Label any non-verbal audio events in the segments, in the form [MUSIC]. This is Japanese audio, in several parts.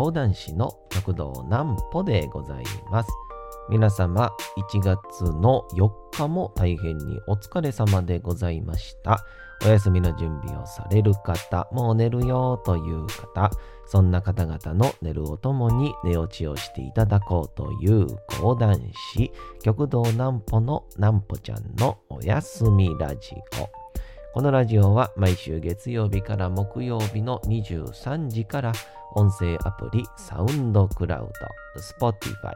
講談師の極道南歩でございます。皆様、1月の4日も大変にお疲れ様でございました。お休みの準備をされる方、もう寝るよという方、そんな方々の寝るをともに寝落ちをしていただこうという講談師、極道南歩の南歩ちゃんのおやすみラジオ。このラジオは毎週月曜日から木曜日の23時から音声アプリサウンドクラウド、Spotify、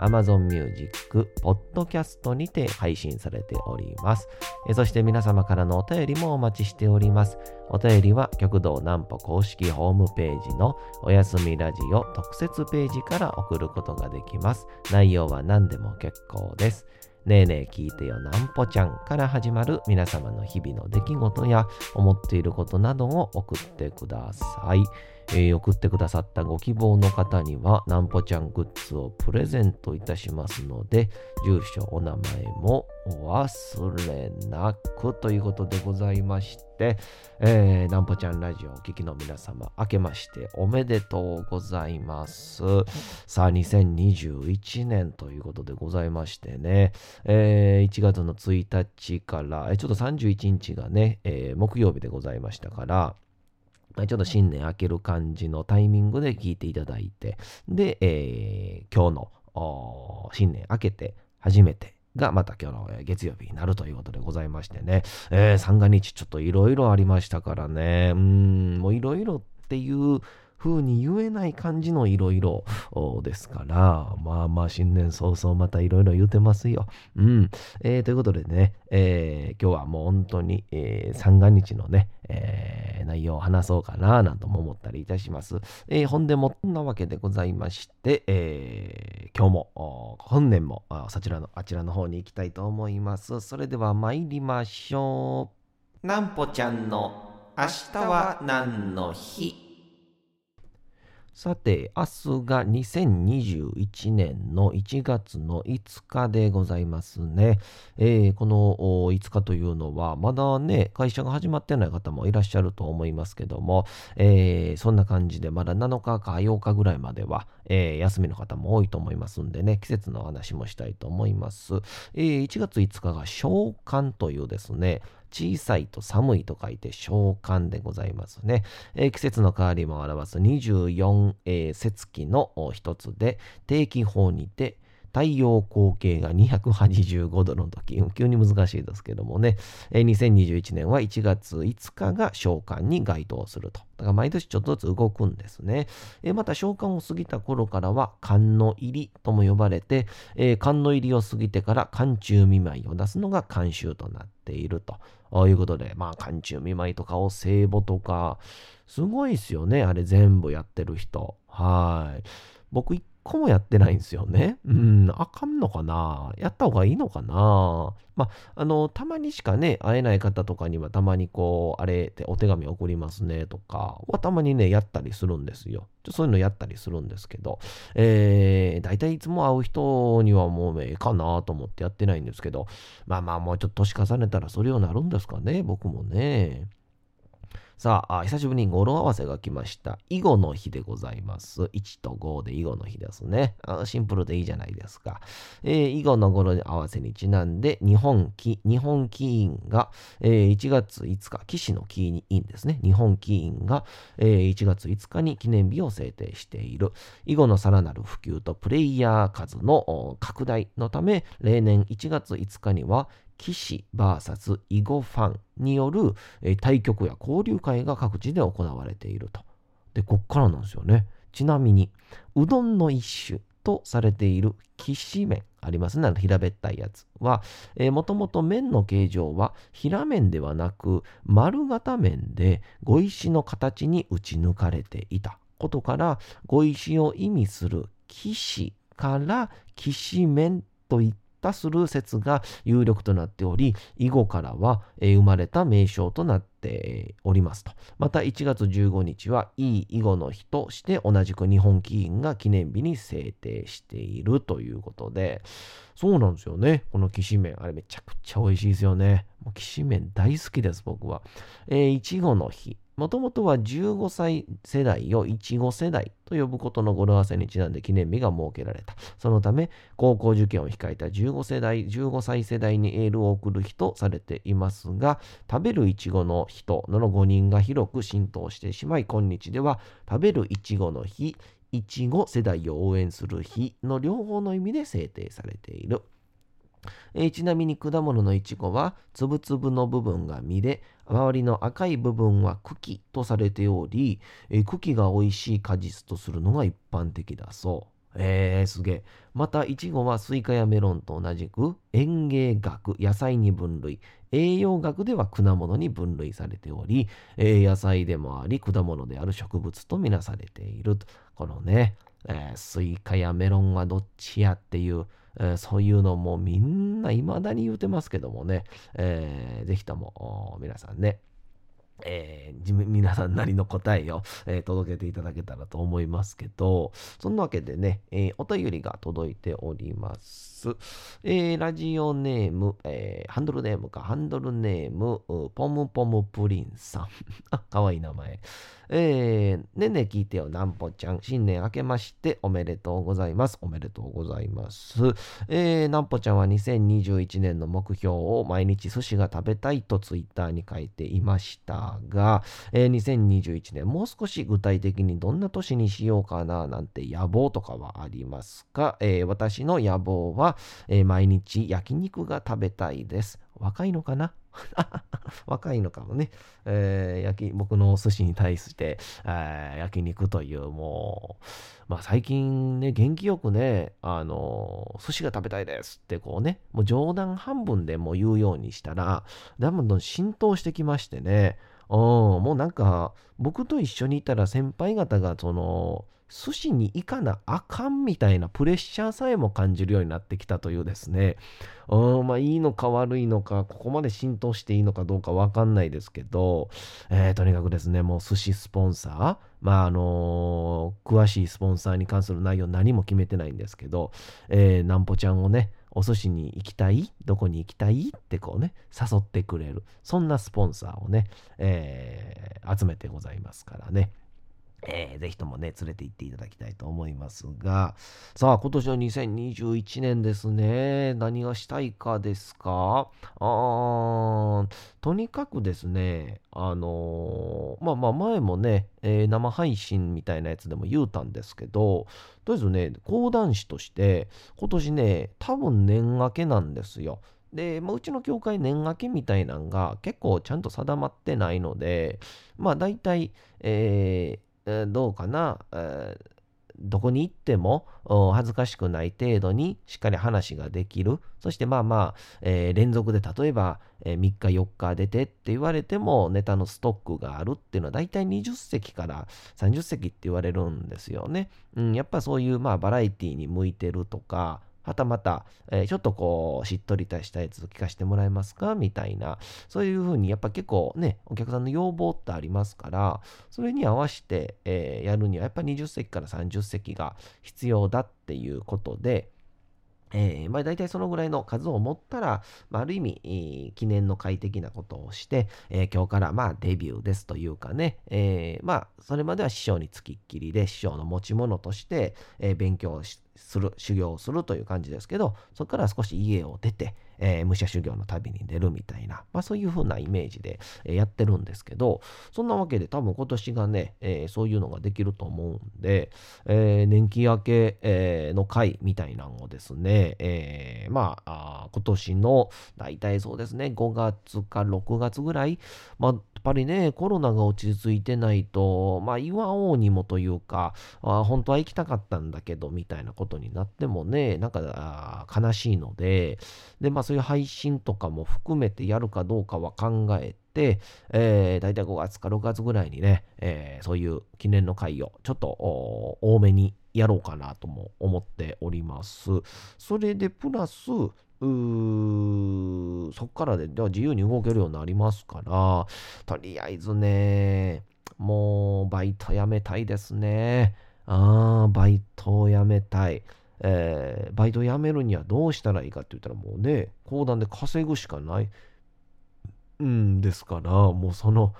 Amazon Music、Podcast にて配信されております。そして皆様からのお便りもお待ちしております。お便りは極道南歩公式ホームページのおやすみラジオ特設ページから送ることができます。内容は何でも結構です。ねえねえ聞いてよなんぽちゃんから始まる皆様の日々の出来事や思っていることなどを送ってください。えー送ってくださったご希望の方にはなんぽちゃんグッズをプレゼントいたしますので住所お名前もお忘れなくということでございまして、えー、なんぽちゃんラジオお聞きの皆様明けましておめでとうございます。さあ2021年ということでございましてね、えー1月の1日から、ちょっと31日がね、えー木曜日でございましたから、ちょっと新年明ける感じのタイミングで聞いていただいて、で、えー今日の新年明けて初めてがまた今日の月曜日になるということでございましてね、えー三が日ちょっといろいろありましたからね、うん、もういろいろっていう風に言えない感じのいろいろですから、まあまあ新年早々またいろいろ言うてますよ。うん。えーということでね、えー今日はもう本当に、えー三が日のね、えー内容を話そうかななんとも思ったりいたします。えーほんでも、こんなわけでございまして、えー今日も、本年もそちらの、あちらの方に行きたいと思います。それでは参りましょう。なんぽちゃんの明日は何の日？さて、明日が2021年の1月の5日でございますね。えーこの5日というのは、まだね、会社が始まってない方もいらっしゃると思いますけども、えーそんな感じで、まだ7日か8日ぐらいまでは、えー休みの方も多いと思いますんでね、季節の話もしたいと思います。え1月5日が小寒というですね、小さいと寒いと書いて小寒でございますね。えー季節の変わりも表す24、えー節気の一つで、定期法にて、太陽光景が285度の時、急に難しいですけどもね、2021年は1月5日が小寒に該当すると。だから毎年ちょっとずつ動くんですね。また小寒を過ぎた頃からは寒の入りとも呼ばれて、寒の入りを過ぎてから寒中見舞いを出すのが寒秋となっていると。いうことで、まあ寒中見舞いとかお歳暮とか、すごいですよね、あれ全部やってる人。はい。僕一個もやってないんですよね。うん、あかんのかな？やった方がいいのかな？まあ、あの、たまにしかね、会えない方とかにはたまにこう、あれってお手紙送りますねとかはたまにね、やったりするんですよ。ちょそういうのやったりするんですけど、えー、大体いつも会う人にはもうええかなと思ってやってないんですけど、まあまあもうちょっと年重ねたらそれようなるんですかね、僕もね。さあ、久しぶりに語呂合わせが来ました。囲碁の日でございます。1と5で囲碁の日ですね。シンプルでいいじゃないですか。えー囲碁の語呂合わせにちなんで、日本棋、日本棋院が、えー1月5日、棋士の棋院ですね。日本棋院が、えー1月5日に記念日を制定している。囲碁のさらなる普及とプレイヤー数の拡大のため、例年1月5日には、棋士 VS 囲碁ファンによる、対局や交流会が各地で行われていると。で、こっからなんですよね。ちなみに、うどんの一種とされているきし麺ありますね。平べったいやつは、えー、もともと麺の形状は平麺ではなく丸型麺で碁石の形に打ち抜かれていたことから、碁石を意味する騎士から騎士麺といったする説が有力となっており、以後からは、え生まれた名称となっておりますと。また1月15日はいい囲碁の日として同じく日本棋院が記念日に制定しているということで、そうなんですよね。このきしめん、あれめちゃくちゃ美味しいですよね。もうきしめん大好きです、僕は。えー、いちごの日。もともとは15歳世代をいちご世代と呼ぶことの語呂合わせにちなんで記念日が設けられた。そのため、高校受験を控えた15世代、15歳世代にエールを送る日とされていますが、食べるいちごの日との誤認が広く浸透してしまい、今日では食べるいちごの日、いちご世代を応援する日の両方の意味で制定されている。えー、ちなみに果物のいちごは粒々の部分が実で周りの赤い部分は茎とされており、え、茎が美味しい果実とするのが一般的だそう。えー、すげえ。また、いちごはスイカやメロンと同じく園芸学、野菜に分類、栄養学では果物に分類されており、えー、野菜でもあり果物である植物とみなされていると。このね、えー、スイカやメロンはどっちやっていう、えー、そういうのもみんな未だに言うてますけどもね、えー、ぜひとも皆さんね、えー、皆さんなりの答えを、えー、届けていただけたらと思いますけど、そんなわけでね、えー、お便りが届いております。えー、ラジオネーム、えー、ハンドルネームか、ハンドルネーム、ポムポムプリンさん。[LAUGHS] あ、かわいい名前。えー、ねね聞いてよ、なんぽちゃん。新年明けましておめでとうございます。おめでとうございます。えー、なんぽちゃんは2021年の目標を毎日寿司が食べたいとツイッターに書いていましたが、えー、2021年もう少し具体的にどんな年にしようかななんて野望とかはありますか、えー、私の野望は、えー、毎日焼肉が食べたいです。若いのかな？若いのかもね、えー、焼き僕のお寿司に対して、えー、焼肉というもう、まあ、最近ね元気よくねあの寿司が食べたいですってこうねもう冗談半分でも言うようにしたらどんどん浸透してきましてね。うん、もうなんか僕と一緒にいたら先輩方がその寿司に行かなあかんみたいなプレッシャーさえも感じるようになってきたというですね、うん、まあいいのか悪いのか、ここまで浸透していいのかどうかわかんないですけど、えー、とにかくですね、もう寿司スポンサー、まああのー、詳しいスポンサーに関する内容何も決めてないんですけど、えー、なんぽちゃんをね、お寿司に行きたい？どこに行きたい？ってこうね、誘ってくれる。そんなスポンサーをね、えー、集めてございますからね。えー、ぜひともね、連れて行っていただきたいと思いますが、さあ、今年の2021年ですね。何がしたいかですか？あーとにかくですね、あのー、まあまあ前もね、えー、生配信みたいなやつでも言うたんですけど、とりあえずね、講談師として、今年ね、多分年明けなんですよ。で、まあ、うちの教会年明けみたいなんが結構ちゃんと定まってないので、まあ大体、えー、え、どうかな、え、どこに行っても恥ずかしくない程度にしっかり話ができる。そしてまあまあ、え、連続で例えば、え、3日4日出てって言われてもネタのストックがあるっていうのは大体20席から30席って言われるんですよね。うん、やっぱそういうまあバラエティに向いてるとか、はたまた、えー、ちょっとこう、しっとりとしたやつを聞かせてもらえますか？みたいな、そういうふうにやっぱ結構ね、お客さんの要望ってありますから、それに合わせて、えー、やるにはやっぱ20席から30席が必要だっていうことで、えー、まあ、大体そのぐらいの数を持ったら、まあ、ある意味、記念の快適なことをして、えー、今日からまあデビューですというかね、えー、まあ、それまでは師匠につきっきりで、師匠の持ち物として、え勉強する、修行をするという感じですけど、そこから少し家を出て、えー、武者修行の旅に出るみたいな、まあそういう風なイメージで、やってるんですけど、そんなわけで多分今年がね、えー、そういうのができると思うんで、え年季明け、えの会みたいなのをですね、えまあ今年の大体そうですね、5月か6月ぐらい、まあぱりね、コロナが落ち着いてないと、まあ、言わおうにもというか、あ本当は行きたかったんだけど、みたいなことになってもね、なんか悲しいので、で、まあ、そういう配信とかも含めてやるかどうかは考えて、えー、大体5月か6月ぐらいにね、えー、そういう記念の会をちょっと多めにやろうかなとも思っております。それでプラス、うそっからででは自由に動けるようになりますから、とりあえずね、もうバイト辞めたいですね。ああ、バイトを辞めたい。えー、バイト辞めるにはどうしたらいいかって言ったらもうね、講談で稼ぐしかないんですから、もうその、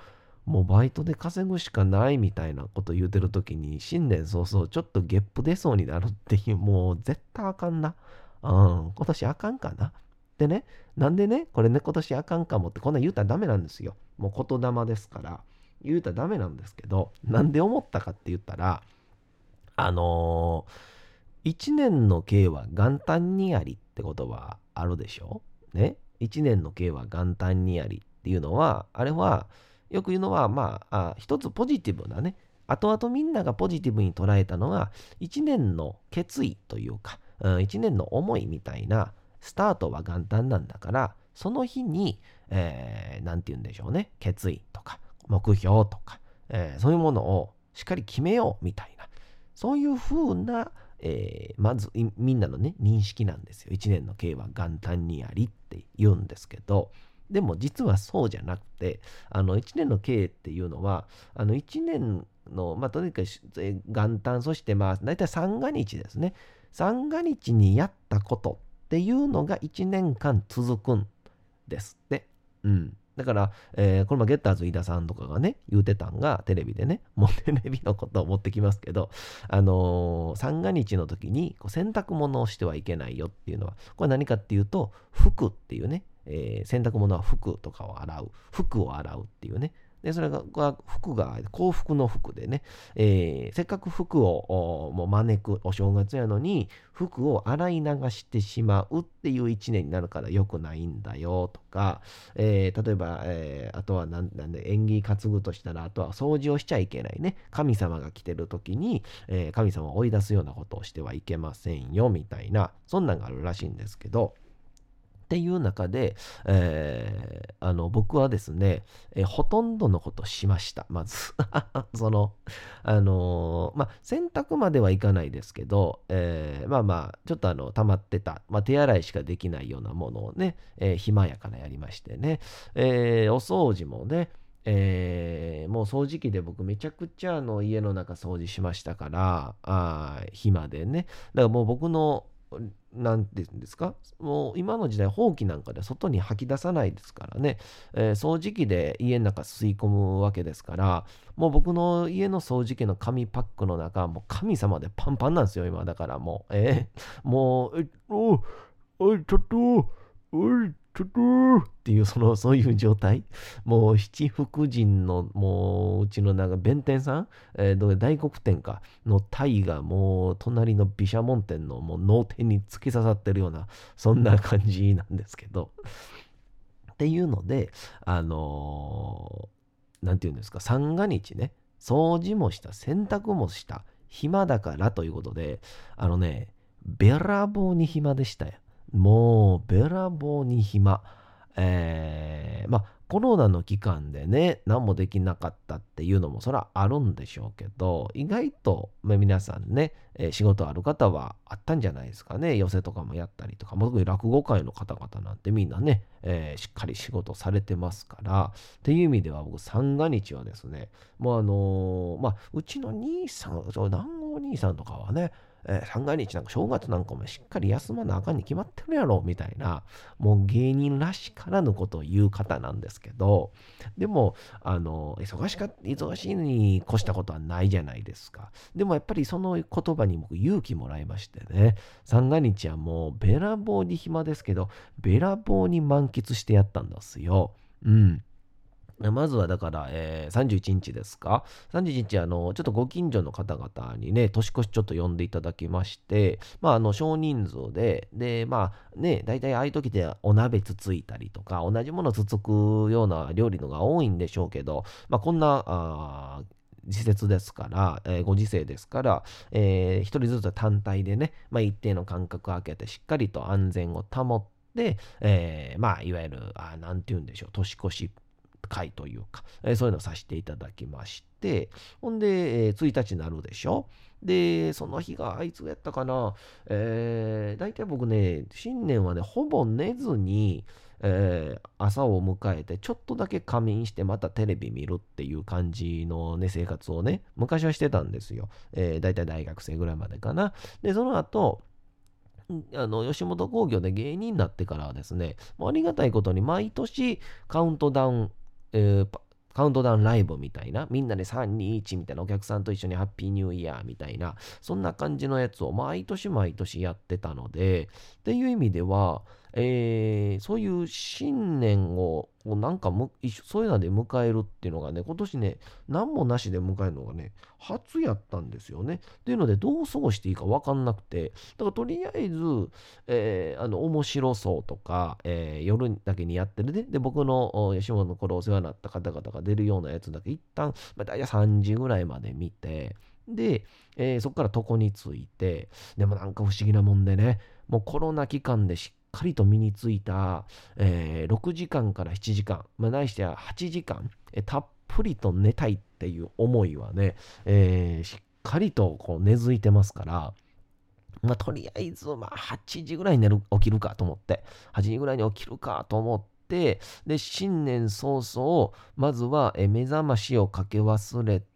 もうバイトで稼ぐしかないみたいなこと言うてる時に、新年早々ちょっとゲップ出そうになるっていう、もう絶対あかんな。うん、今年あかんかな。でね、なんでね、これね、今年あかんかもって、こんな言うたらダメなんですよ。もう言霊ですから、言うたらダメなんですけど、なんで思ったかって言ったら、あのー、一年の計は元旦にありって言葉あるでしょ？ね？一年の計は元旦にありっていうのは、あれは、よく言うのは、まあ、あ一つポジティブなね、後々みんながポジティブに捉えたのは、一年の決意というか、うん、一年の思いみたいな、スタートは元旦なんだから、その日に、えー、て言うんでしょうね、決意とか、目標とか、えー、そういうものをしっかり決めようみたいな、そういうふうな、えー、まずみんなのね、認識なんですよ。一年の計は元旦にありって言うんですけど、でも実はそうじゃなくて、あの1年の計っていうのは、あの1年の、まあ、とにかく元旦、そしてまあ大体三が日ですね。三が日にやったことっていうのが1年間続くんですって。うん。だから、えー、これもゲッターズ飯田さんとかがね、言うてたんが、テレビでね、もうテレビのことを持ってきますけど、あのー、三が日の時にこう洗濯物をしてはいけないよっていうのは、これ何かっていうと、服っていうね、えー、洗濯物は服とかを洗う、服を洗うっていうね、で、それが、服が幸福の服でね、えー、せっかく服をもう招くお正月やのに、服を洗い流してしまうっていう一年になるから良くないんだよとか、えー、例えば、えー、あとはなんなんで縁起担ぐとしたら、あとは掃除をしちゃいけないね。神様が来てる時に、え神様を追い出すようなことをしてはいけませんよみたいな、そんなんがあるらしいんですけど、っていう中で、えー、あの僕はですね、えー、ほとんどのことしました。まず [LAUGHS] その、あのー、まあ、洗濯まではいかないですけど、えまあまあ、ちょっとあの、溜まってた、まあ、手洗いしかできないようなものをね、え暇やからやりましてね、えお掃除もね、えー、もう掃除機で僕めちゃくちゃあの家の中掃除しましたから、あ暇でね。だからもう僕の何て言うんですか？もう今の時代、ほうきなんかで外に吐き出さないですからね、えー、掃除機で家の中吸い込むわけですから、もう僕の家の掃除機の紙パックの中、もう神様でパンパンなんですよ、今。だからもう、えー、もう、えおおい、ちょっと、おい、トゥトゥーっていう、その、そういう状態。もう、七福神の、もう、うちのなんか、弁天さん、えー、大黒天か、の体が、もう、隣の毘沙門天の、もう、脳天に突き刺さってるような、そんな感じなんですけど。っていうので、あのー、なんて言うんですか、三が日ね、掃除もした、洗濯もした、暇だからということで、あのね、べらぼうに暇でしたよ。もうべらぼうに暇。えー、まあコロナの期間でね何もできなかったっていうのもそれはあるんでしょうけど意外と、まあ、皆さんね、えー、仕事ある方はあったんじゃないですかね寄せとかもやったりとか特に落語界の方々なんてみんなね、えー、しっかり仕事されてますからっていう意味では僕三が日はですねもうあのー、まあうちの兄さん南郷兄さんとかはね三が日なんか正月なんかもしっかり休まなあかんに決まってるやろみたいなもう芸人らしからぬことを言う方なんですけどでもあの忙しか忙しいのに越したことはないじゃないですか。でもやっぱりその言葉に僕勇気もらいましてね三が日はもうべらぼうに暇ですけどべらぼうに満喫してやったんですよ。うん。まずはだから、えー、31日ですか ?31 日、あの、ちょっとご近所の方々にね、年越しちょっと呼んでいただきまして、まあ、あの、少人数で、で、まあ、ね、大体ああいう時でお鍋つついたりとか、同じものつつくような料理のが多いんでしょうけど、まあ、こんな、あ時節ですから、えー、ご時世ですから、えー、一人ずつ単体でね、まあ、一定の間隔を空けてしっかりと安全を保って、えー、まあ、いわゆる、あなんて言うんでしょう、年越し会というか、えー、そういうのをさせていただきまして、ほんで、えー、1日になるでしょ？で、その日があいつやったかな、えー、大体僕ね、新年はね、ほぼ寝ずに、えー、朝を迎えて、ちょっとだけ仮眠して、またテレビ見るっていう感じのね、生活をね、昔はしてたんですよ。えー、大体大学生ぐらいまでかな。で、その後、あの吉本興業で芸人になってからはですね、ありがたいことに毎年カウントダウンえー、カウントダウンライブみたいな、みんなで3、2、1みたいな、お客さんと一緒にハッピーニューイヤーみたいな、そんな感じのやつを毎年毎年やってたので、っていう意味では、えー、そういう新年をなんかむそういうので迎えるっていうのがね、今年ね、何もなしで迎えるのがね、初やったんですよね。っていうので、どう過ごしていいか分かんなくて、だからとりあえず、えー、あの、面白そうとか、えー、夜だけにやってるで、で、僕の吉本の頃お世話になった方々が出るようなやつだけ一旦、まあ、大体3時ぐらいまで見て、で、えー、そこから床について、でもなんか不思議なもんでね、もうコロナ期間でしっかりと身についた、えー、6時間から7時間、まあ、ないしては8時間、えー、たっぷりと寝たいっていう思いはね、えー、しっかりとこう根付いてますから、まあ、とりあえず、まあ、8時ぐらいに寝る起きるかと思って、8時ぐらいに起きるかと思って、で、新年早々、まずは目覚ましをかけ忘れて、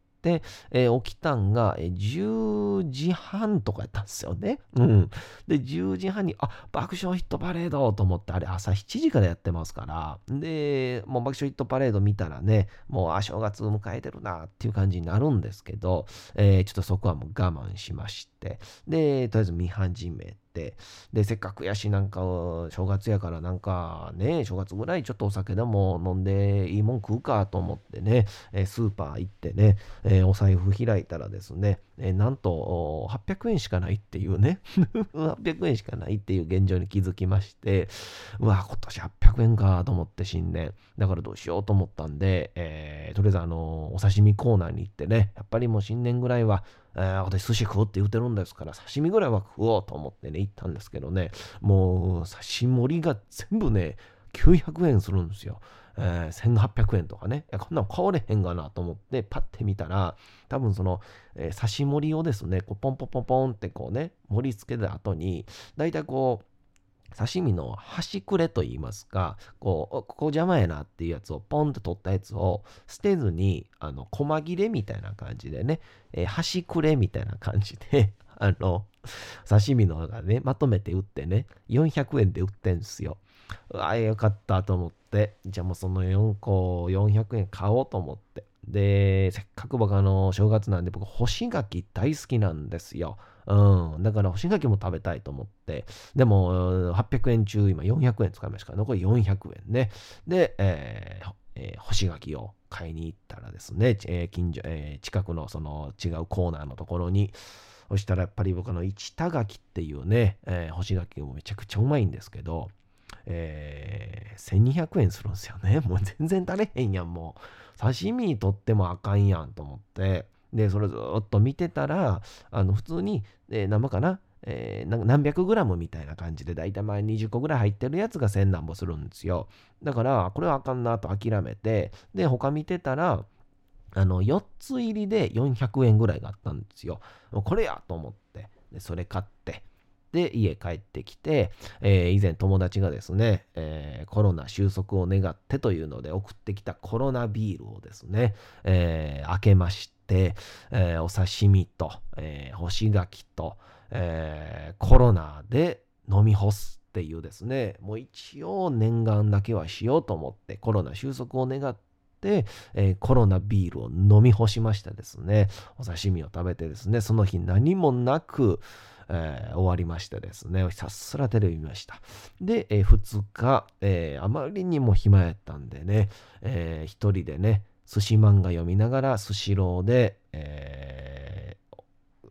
えー、起きたんが、えー、10時半とかやったんですよね。うん。で、10時半に、あ、爆笑ヒットパレードと思って、あれ朝7時からやってますから、で、もう爆笑ヒットパレード見たらね、もう、あ、正月迎えてるなっていう感じになるんですけど、えー、ちょっとそこはもう我慢しまして、で、とりあえず見始めて、で、せっかくやし、なんか、正月やからなんかね、正月ぐらいちょっとお酒でも飲んでいいもん食うかと思ってね、スーパー行ってね、お財布開いたらですね、えなんと800円しかないっていうね [LAUGHS] 800円しかないっていう現状に気づきまして、うわ、今年800円かと思って新年。だからどうしようと思ったんで、えー、とりあえずあのお刺身コーナーに行ってね、やっぱりもう新年ぐらいは、えー、私寿司食うって言うてるんですから、刺身ぐらいは食おうと思ってね、行ったんですけどね、もう刺身盛りが全部ね、900円するんですよ。え、1800円とかね、こんなん買われへんがなと思って、パッて見たら、多分その、えー、刺し盛りをですね、こうポンポンポンポンってこうね、盛り付けた後に、だいたいこう、刺身の端くれと言いますか、こう、ここ邪魔やなっていうやつをポンと取ったやつを捨てずに、あの、細切れみたいな感じでね、えー、端くれみたいな感じで、[LAUGHS] あの、刺身のがね、まとめて売ってね、400円で売ってんですよ。ああ、よかったと思って、じゃあもうその4個400円買おうと思って。で、せっかく僕あの、正月なんで僕干し柿大好きなんですよ。うん。だから干し柿も食べたいと思って。でも、800円中今400円使いましたから、残り400円ね。で、えーえー、干し柿を買いに行ったらですね、えー、近所、えー、近くのその違うコーナーのところに、そしたらやっぱり僕の市田柿っていうね、えー、干し柿もめちゃくちゃうまいんですけど、えー、1200円するんですよね。[LAUGHS] もう全然足れへんやん、もう。刺身取ってもあかんやんと思って。で、それずっと見てたら、あの、普通に、えー、生かな？えー、何百グラムみたいな感じで、だいたい前20個ぐらい入ってるやつが1000何歩するんですよ。だから、これはあかんなと諦めて、で、他見てたら、あの、4つ入りで400円ぐらいがあったんですよ。これやと思って、でそれ買って、で、家帰ってきて、えー、以前友達がですね、えー、コロナ収束を願ってというので送ってきたコロナビールをですね、えー、開けまして、えお刺身と、え干し柿と、えコロナで飲み干すっていうですね、もう一応念願だけはしようと思って、コロナ収束を願って、えー、コロナビールを飲み干しましてですね、お刺身を食べてですね、その日何もなく、えー、終わりましてですね、ひたすらテレビ見ました。で、えー、2日、えー、あまりにも暇やったんでね、えー、一人でね、寿司漫画読みながら、スシローで、えー、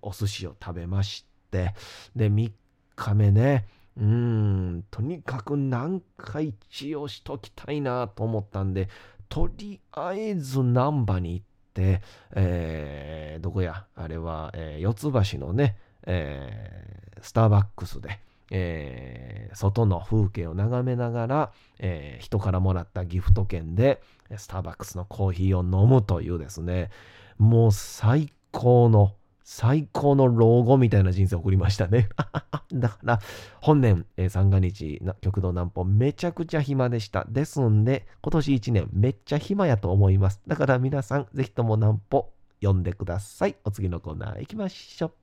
お寿司を食べまして、で、3日目ね、うん、とにかく何回一応しときたいなと思ったんで、とりあえず難波に行って、えー、どこや、あれは、えー、四つ橋のね、えー、スターバックスで、えー、外の風景を眺めながら、えー、人からもらったギフト券で、スターバックスのコーヒーを飲むというですね、もう最高の、最高の老後みたいな人生を送りましたね。[LAUGHS] だから、本年、えー、三が日、極道南方、めちゃくちゃ暇でした。ですんで、今年一年、めっちゃ暇やと思います。だから皆さん、ぜひとも南方、読んでください。お次のコーナー行きましょう。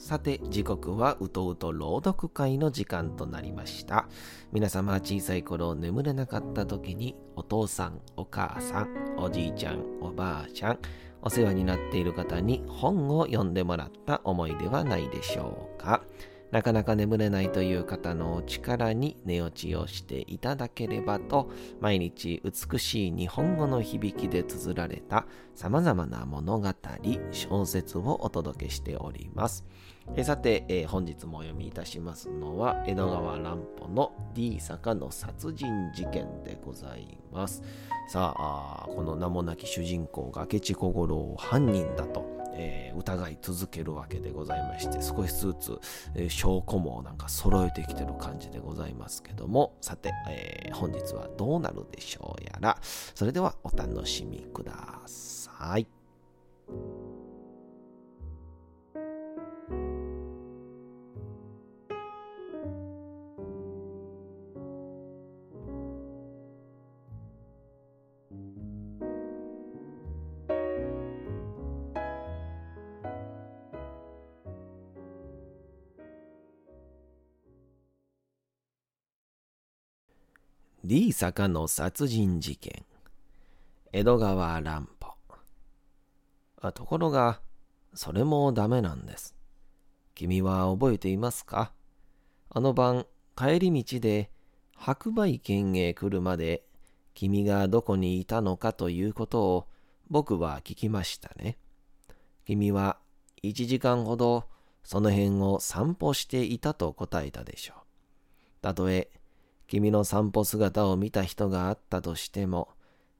さて、時刻はうとうと朗読会の時間となりました。皆様は小さい頃眠れなかった時にお父さん、お母さん、おじいちゃん、おばあちゃん、お世話になっている方に本を読んでもらった思いではないでしょうか。なかなか眠れないという方のお力に寝落ちをしていただければと、毎日美しい日本語の響きで綴られた様々な物語、小説をお届けしております。えさて、えー、本日もお読みいたしますのは、江戸川乱歩の D 坂の殺人事件でございます。さあ、この名もなき主人公が明智小五郎を犯人だとえー、疑い続けるわけでございまして少しずつ、えー、証拠もなんか揃えてきてる感じでございますけどもさて、え、本日はどうなるでしょうやらそれではお楽しみください。D 坂の殺人事件。江戸川乱歩。あところがそれもダメなんです。君は覚えていますか？あの晩帰り道で白梅県へ来るまで君がどこにいたのかということを僕は聞きましたね。君は1時間ほどその辺を散歩していたと答えたでしょう。たとえ君の散歩姿を見た人があったとしても、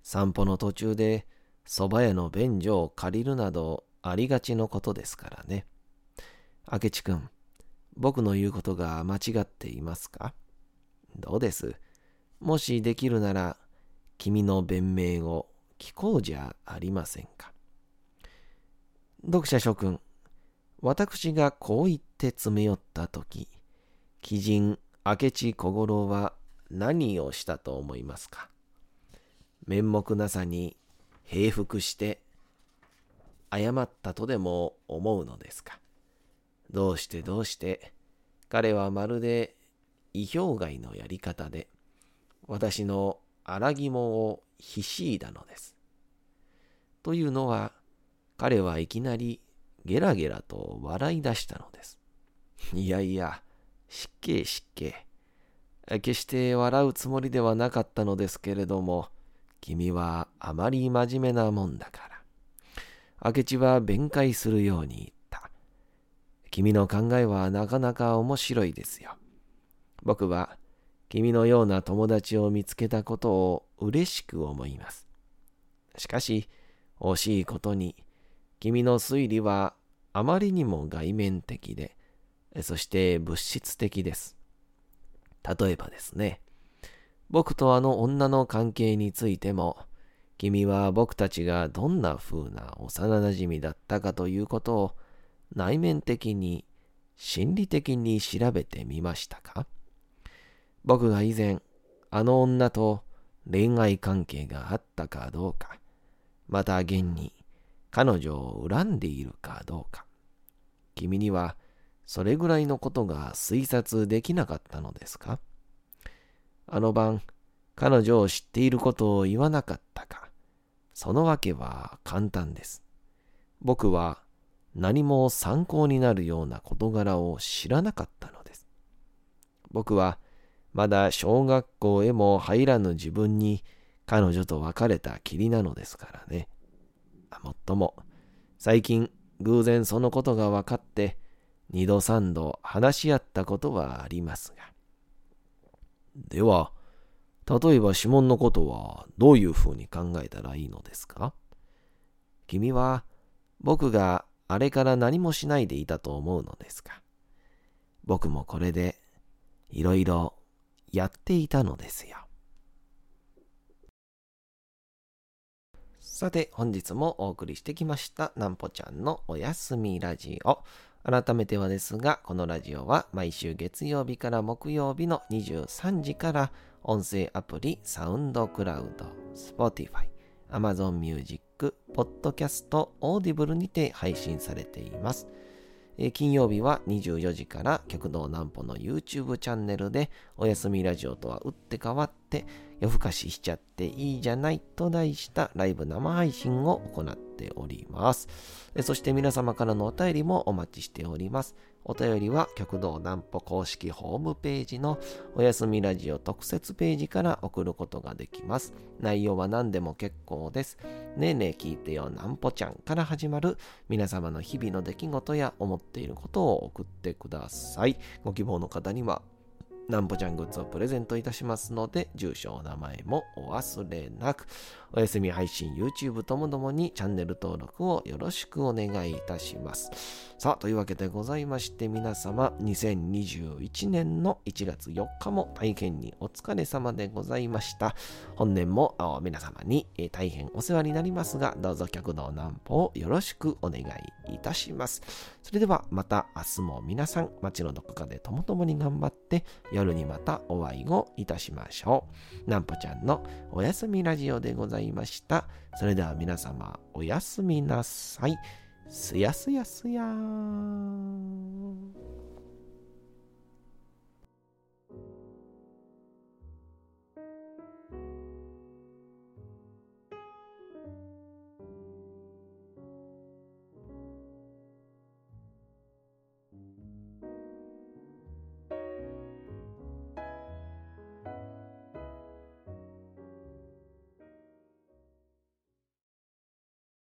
散歩の途中で蕎麦屋の便所を借りるなどありがちのことですからね。明智君、僕の言うことが間違っていますか？どうです？もしできるなら、君の弁明を聞こうじゃありませんか？読者諸君、私がこう言って詰め寄ったとき、鬼人明智小五郎は何をしたと思いますか？面目なさに平服して謝ったとでも思うのですか？どうしてどうして彼はまるで意表外のやり方で私の荒肝をひしいだのです？というのは彼はいきなりゲラゲラと笑い出したのです。いやいや、失敬失敬。決して笑うつもりではなかったのですけれども、君はあまり真面目なもんだから。明智は弁解するように言った。君の考えはなかなか面白いですよ。僕は君のような友達を見つけたことを嬉しく思います。しかし、惜しいことに、君の推理はあまりにも外面的で、そして物質的です。例えばですね、僕とあの女の関係についても、君は僕たちがどんな風な幼馴染だったかということを内面的に心理的に調べてみましたか？僕が以前あの女と恋愛関係があったかどうか、また現に彼女を恨んでいるかどうか、君にはそれぐらいのことが推察できなかったのですか？あの晩、彼女を知っていることを言わなかったか？そのわけは簡単です。僕は何も参考になるような事柄を知らなかったのです。僕はまだ小学校へも入らぬ自分に彼女と別れたきりなのですからね。もっとも、最近偶然そのことが分かって、二度三度話し合ったことはありますが。では、例えば指紋のことはどういうふうに考えたらいいのですか？君は僕があれから何もしないでいたと思うのですか？僕もこれでいろいろやっていたのですよ。さて本日もお送りしてきましたなんぽちゃんのおやすみラジオ。改めてはですが、このラジオは毎週月曜日から木曜日の23時から音声アプリサウンドクラウド、Spotify、Amazon Music、Podcast、Audible にて配信されています。え、金曜日は24時から極道南歩の YouTube チャンネルでおやすみラジオとは打って変わって夜更かししちゃっていいじゃないと題したライブ生配信を行っております。そして皆様からのお便りもお待ちしております。お便りは極道南歩公式ホームページのおやすみラジオ特設ページから送ることができます。内容は何でも結構です。ねえねえ聞いてよ南歩ちゃんから始まる皆様の日々の出来事や思っていることを送ってください。ご希望の方にはなんぽちゃんグッズをプレゼントいたしますので、住所、お名前もお忘れなく、お休み配信、YouTube ともどもにチャンネル登録をよろしくお願いいたします。さあ、というわけでございまして、皆様、2021年の1月4日も大変にお疲れ様でございました。本年も皆様に大変お世話になりますが、どうぞ客道南歩をよろしくお願いいたします。それではまた明日も皆さん、街のどこかでともともに頑張って、夜にまたお会いをいたしましょう。なんぽちゃんのおやすみラジオでございますいました。それでは皆様、おやすみなさい。すやすやすやーん。